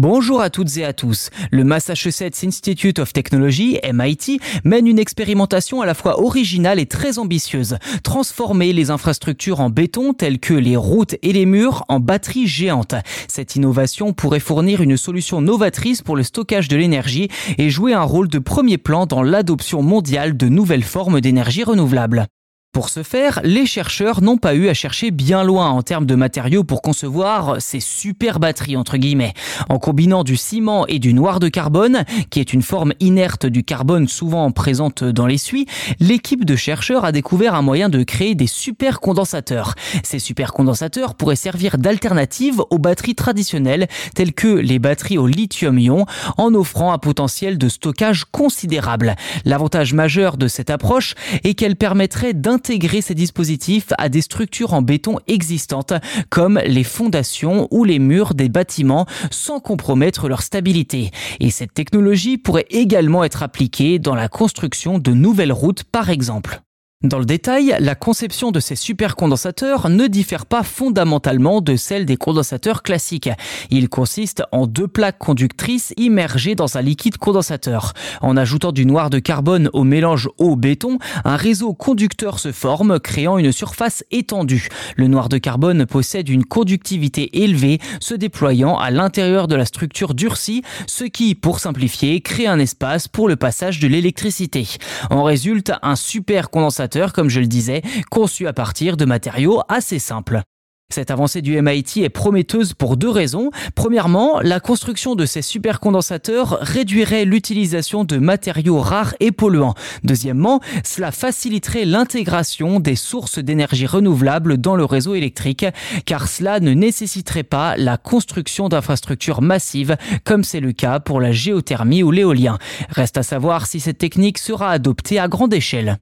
Bonjour à toutes et à tous. Le Massachusetts Institute of Technology, MIT, mène une expérimentation à la fois originale et très ambitieuse. Transformer les infrastructures en béton telles que les routes et les murs en batteries géantes. Cette innovation pourrait fournir une solution novatrice pour le stockage de l'énergie et jouer un rôle de premier plan dans l'adoption mondiale de nouvelles formes d'énergie renouvelable. Pour ce faire, les chercheurs n'ont pas eu à chercher bien loin en termes de matériaux pour concevoir ces super batteries entre guillemets. En combinant du ciment et du noir de carbone, qui est une forme inerte du carbone souvent présente dans les suies, l'équipe de chercheurs a découvert un moyen de créer des supercondensateurs. Ces supercondensateurs pourraient servir d'alternative aux batteries traditionnelles telles que les batteries au lithium-ion en offrant un potentiel de stockage considérable. L'avantage majeur de cette approche est qu'elle permettrait d'intégrer intégrer ces dispositifs à des structures en béton existantes, comme les fondations ou les murs des bâtiments, sans compromettre leur stabilité. Et cette technologie pourrait également être appliquée dans la construction de nouvelles routes, par exemple. Dans le détail, la conception de ces supercondensateurs ne diffère pas fondamentalement de celle des condensateurs classiques. Il consiste en deux plaques conductrices immergées dans un liquide condensateur. En ajoutant du noir de carbone au mélange eau-béton, un réseau conducteur se forme, créant une surface étendue. Le noir de carbone possède une conductivité élevée, se déployant à l'intérieur de la structure durcie, ce qui, pour simplifier, crée un espace pour le passage de l'électricité. En résulte un supercondensateur comme je le disais, conçu à partir de matériaux assez simples. Cette avancée du MIT est prometteuse pour deux raisons. Premièrement, la construction de ces supercondensateurs réduirait l'utilisation de matériaux rares et polluants. Deuxièmement, cela faciliterait l'intégration des sources d'énergie renouvelables dans le réseau électrique, car cela ne nécessiterait pas la construction d'infrastructures massives, comme c'est le cas pour la géothermie ou l'éolien. Reste à savoir si cette technique sera adoptée à grande échelle.